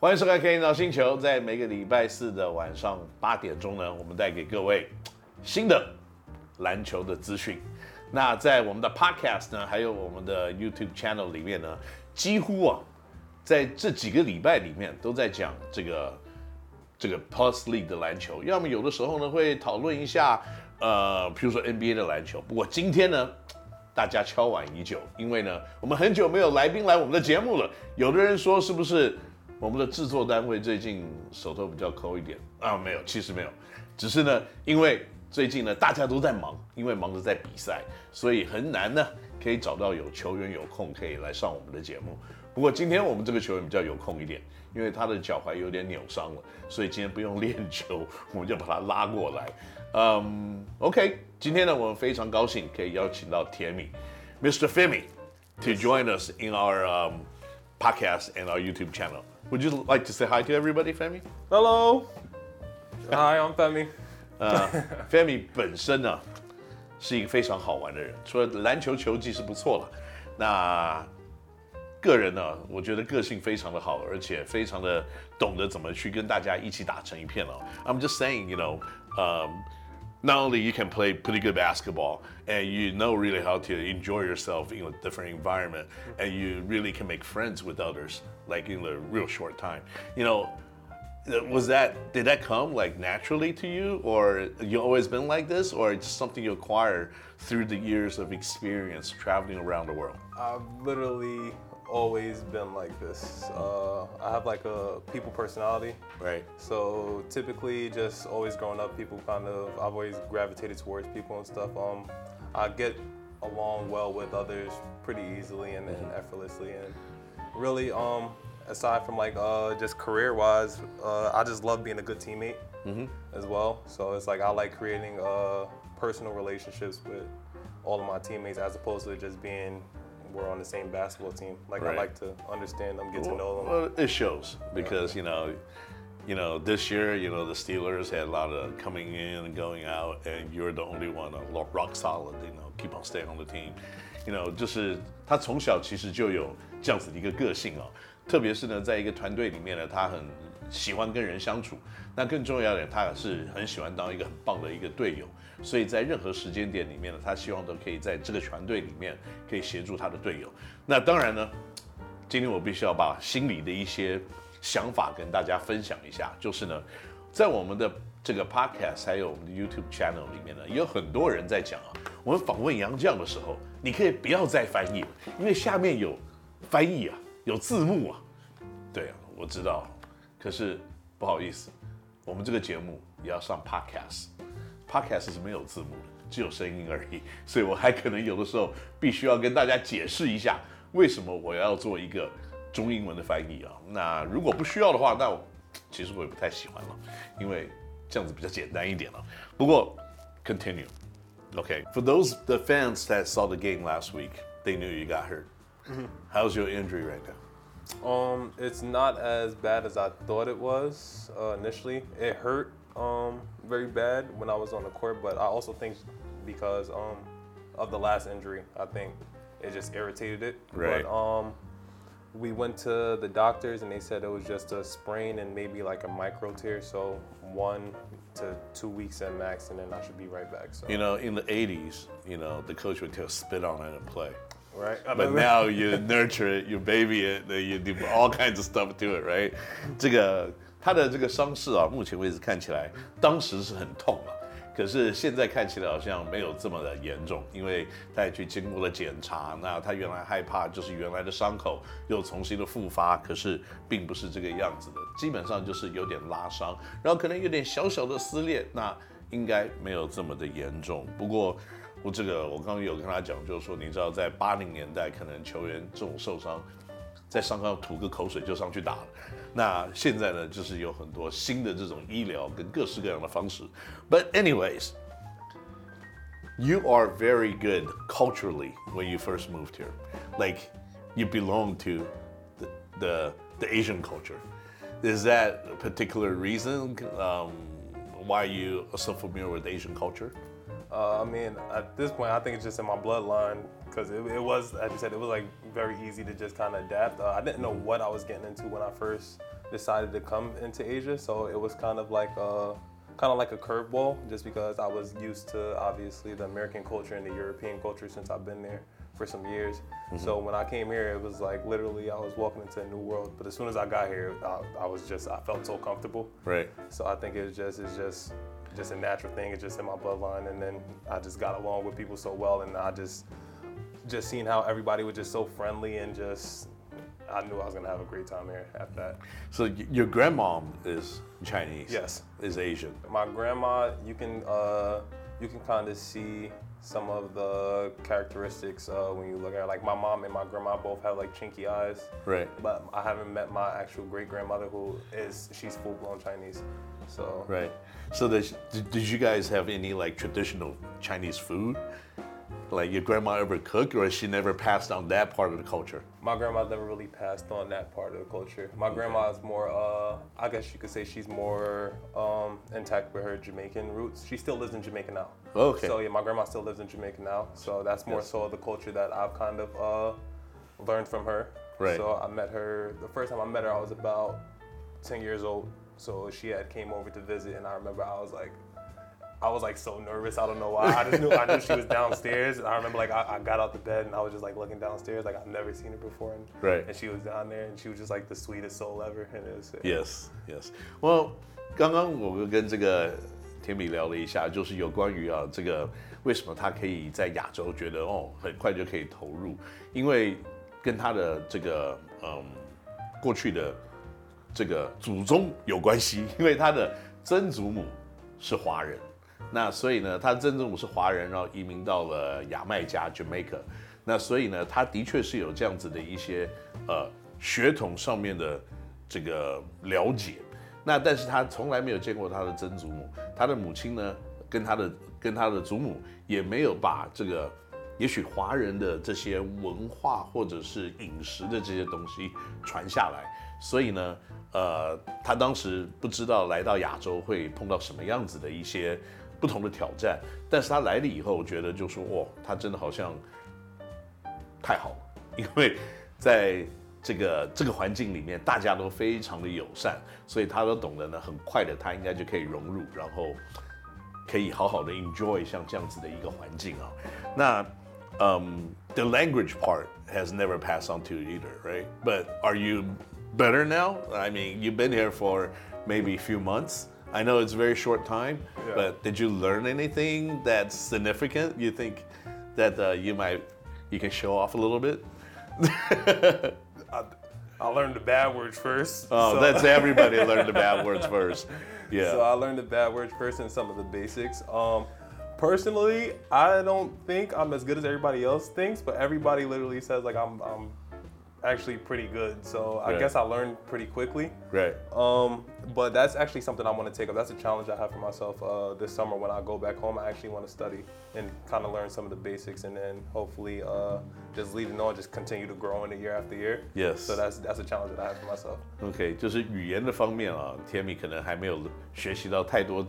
欢迎收看《K 脑星球》。在每个礼拜四的晚上八点钟呢，我们带给各位新的篮球的资讯。那在我们的 Podcast 呢，还有我们的 YouTube Channel 里面呢，几乎啊，在这几个礼拜里面都在讲这个这个 Plus League 的篮球。要么有的时候呢，会讨论一下呃，比如说 NBA 的篮球。不过今天呢，大家敲碗已久，因为呢，我们很久没有来宾来我们的节目了。有的人说是不是？我们的制作单位最近手头比较抠一点啊，没有，其实没有，只是呢，因为最近呢大家都在忙，因为忙着在比赛，所以很难呢可以找到有球员有空可以来上我们的节目。不过今天我们这个球员比较有空一点，因为他的脚踝有点扭伤了，所以今天不用练球，我们就把他拉过来。嗯，OK，今天呢我们非常高兴可以邀请到甜米，Mr. Femi to join us in our um, podcast and our YouTube channel. Would you like to say hi to everybody, Femi? Hello. Hi, I'm Femi. 呃，Femi 本身呢是一个非常好玩的人，除了篮球球技是不错了，那个人呢，我觉得个性非常的好，而且非常的懂得怎么去跟大家一起打成一片了。I'm just saying, you know, um, not only you can play pretty good basketball and you know really how to enjoy yourself in a different environment and you really can make friends with others like in a real short time. You know was that did that come like naturally to you? Or you always been like this? Or it's something you acquire through the years of experience traveling around the world? I've literally always been like this. Uh, I have like a people personality. right So typically, just always growing up, people kind of I've always gravitated towards people and stuff. Um, I get along well with others pretty easily and, and effortlessly, and really, um, aside from like uh, just career-wise, uh, I just love being a good teammate as well. So it's like I like creating uh, personal relationships with all of my teammates as opposed to just being we're on the same basketball team. Like Right. I like to understand them, get to know them. Well, it shows because you know, you know, this year, you know, the Steelers had a lot of coming in and going out, and you're the only one uh, lo- rock solid. You know, keep on staying on the team. You know，就是他从小其实就有这样子的一个个性哦， 特别是呢，在一个团队里面呢，他很喜欢跟人相处。那更重要的，他是很喜欢当一个很棒的一个队友。所以在任何时间点里面呢，他希望都可以在这个团队里面可以协助他的队友。那当然呢，今天我必须要把心里的一些想法跟大家分享一下，就是呢，在我们的这个 podcast 还有我们的 YouTube channel 里面呢，有很多人在讲啊，我们访问杨绛的时候，你可以不要再翻译了，因为下面有翻译啊，有字幕啊。对啊，我知道，可是不好意思，我们这个节目也要上 podcast，podcast 是没有字幕的，只有声音而已，所以我还可能有的时候必须要跟大家解释一下，为什么我要做一个中英文的翻译啊。那如果不需要的话，那我其实我也不太喜欢了，因为这样子比较简单一点了。不过 continue。Okay, for those the fans that saw the game last week, they knew you got hurt. How's your injury right now? Um, it's not as bad as I thought it was uh, initially. It hurt um, very bad when I was on the court, but I also think because um, of the last injury, I think it just irritated it. Right. But um, we went to the doctors and they said it was just a sprain and maybe like a micro tear. So one to two weeks at max, and then I should be right back. So You know, in the 80s, you know, the coach would tell spit on it and play. Right. But now you nurture it, you baby it, then you do all kinds of stuff to it, right? 这个他的这个伤势啊，目前为止看起来当时是很痛啊，可是现在看起来好像没有这么的严重，因为他也去经过了检查。那他原来害怕就是原来的伤口又重新的复发，可是并不是这个样子的，基本上就是有点拉伤，然后可能有点小小的撕裂，那应该没有这么的严重。不过我这个我刚刚有跟他讲，就是说你知道在八零年代可能球员这种受伤。在伤上吐个口水就上去打了。那现在呢，就是有很多新的这种医疗跟各式各样的方式。But anyways, you are very good culturally when you first moved here. Like you belong to the the, the Asian culture. Is that a particular reason um, why you are so familiar with Asian culture? Uh, I mean, at this point, I think it's just in my bloodline because it, it was, as you said, it was like very easy to just kind of adapt. Uh, I didn't know what I was getting into when I first decided to come into Asia. So it was kind of like a kind of like a curveball, just because I was used to obviously the American culture and the European culture since I've been there for some years. Mm-hmm. So when I came here, it was like literally I was walking into a new world. But as soon as I got here, I, I was just I felt so comfortable. Right. So I think it's just it's just just a natural thing. It's just in my bloodline, and then I just got along with people so well, and I just just seeing how everybody was just so friendly and just I knew I was gonna have a great time here after that. So your grandmom is Chinese. Yes. Is Asian. My grandma, you can uh, you can kind of see some of the characteristics uh, when you look at it. like my mom and my grandma both have like chinky eyes. Right. But I haven't met my actual great grandmother who is she's full blown Chinese. So. Right. So did, did you guys have any like traditional Chinese food? like your grandma ever cook or she never passed on that part of the culture? My grandma never really passed on that part of the culture. My okay. grandma is more, uh, I guess you could say she's more um, intact with her Jamaican roots. She still lives in Jamaica now. Okay. So yeah, my grandma still lives in Jamaica now. So that's more yes. so the culture that I've kind of uh, learned from her. Right. So I met her, the first time I met her, I was about 10 years old. So she had came over to visit, and I remember I was like, I was like so nervous. I don't know why. I just knew I knew she was downstairs. And I remember like I, I got out the bed and I was just like looking downstairs. Like I've never seen her before. And, right. And she was down there and she was just like the sweetest soul ever. And it was, yes, yes. Well, 刚刚我们跟这个铁米聊了一下，就是有关于啊这个为什么他可以在亚洲觉得哦很快就可以投入，因为跟他的这个嗯过去的。这个祖宗有关系，因为他的曾祖母是华人。那所以呢，他曾祖母是华人，然后移民到了牙买加 Jamaica。那所以呢，他的确是有这样子的一些呃血统上面的这个了解。那但是他从来没有见过他的曾祖母，他的母亲呢，跟他的跟他的祖母也没有把这个也许华人的这些文化或者是饮食的这些东西传下来。所以呢，呃，他当时不知道来到亚洲会碰到什么样子的一些。不同的挑战，但是他来了以后，我觉得就说哇，他真的好像太好了，因为在这个这个环境里面，大家都非常的友善，所以他都懂得呢，很快的他应该就可以融入，然后可以好好的 enjoy 像这样子的一个环境啊。那嗯，the language part has never passed on to either, right? But are you better now? I mean, you've been here for maybe a few months. I know it's a very short time, yeah. but did you learn anything that's significant? You think that uh, you might you can show off a little bit? I, I, learned the bad words first. Oh, so. that's everybody learned the bad words first. Yeah. So I learned the bad words first and some of the basics. Um, personally, I don't think I'm as good as everybody else thinks, but everybody literally says like I'm, I'm actually pretty good. So I right. guess I learned pretty quickly. Right. Um, but that's actually something I want to take up. That's a challenge I have for myself uh, this summer when I go back home. I actually want to study and kind of learn some of the basics, and then hopefully uh, just leave it on, just continue to grow in it year after year. Yes. So that's that's a challenge that I have for myself. OK，就是语言的方面啊，天米可能还没有学习到太多。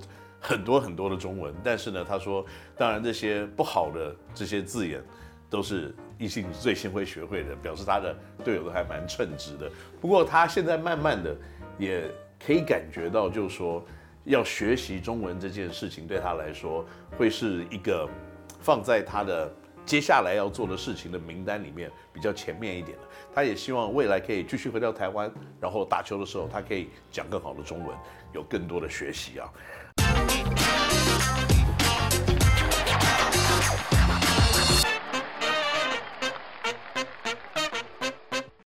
很多很多的中文，但是呢，他说，当然这些不好的这些字眼， 都是异性最先会学会的，表示他的队友都还蛮称职的。不过他现在慢慢的也可以感觉到，就是说要学习中文这件事情对他来说会是一个放在他的接下来要做的事情的名单里面比较前面一点的。他也希望未来可以继续回到台湾，然后打球的时候他可以讲更好的中文，有更多的学习啊。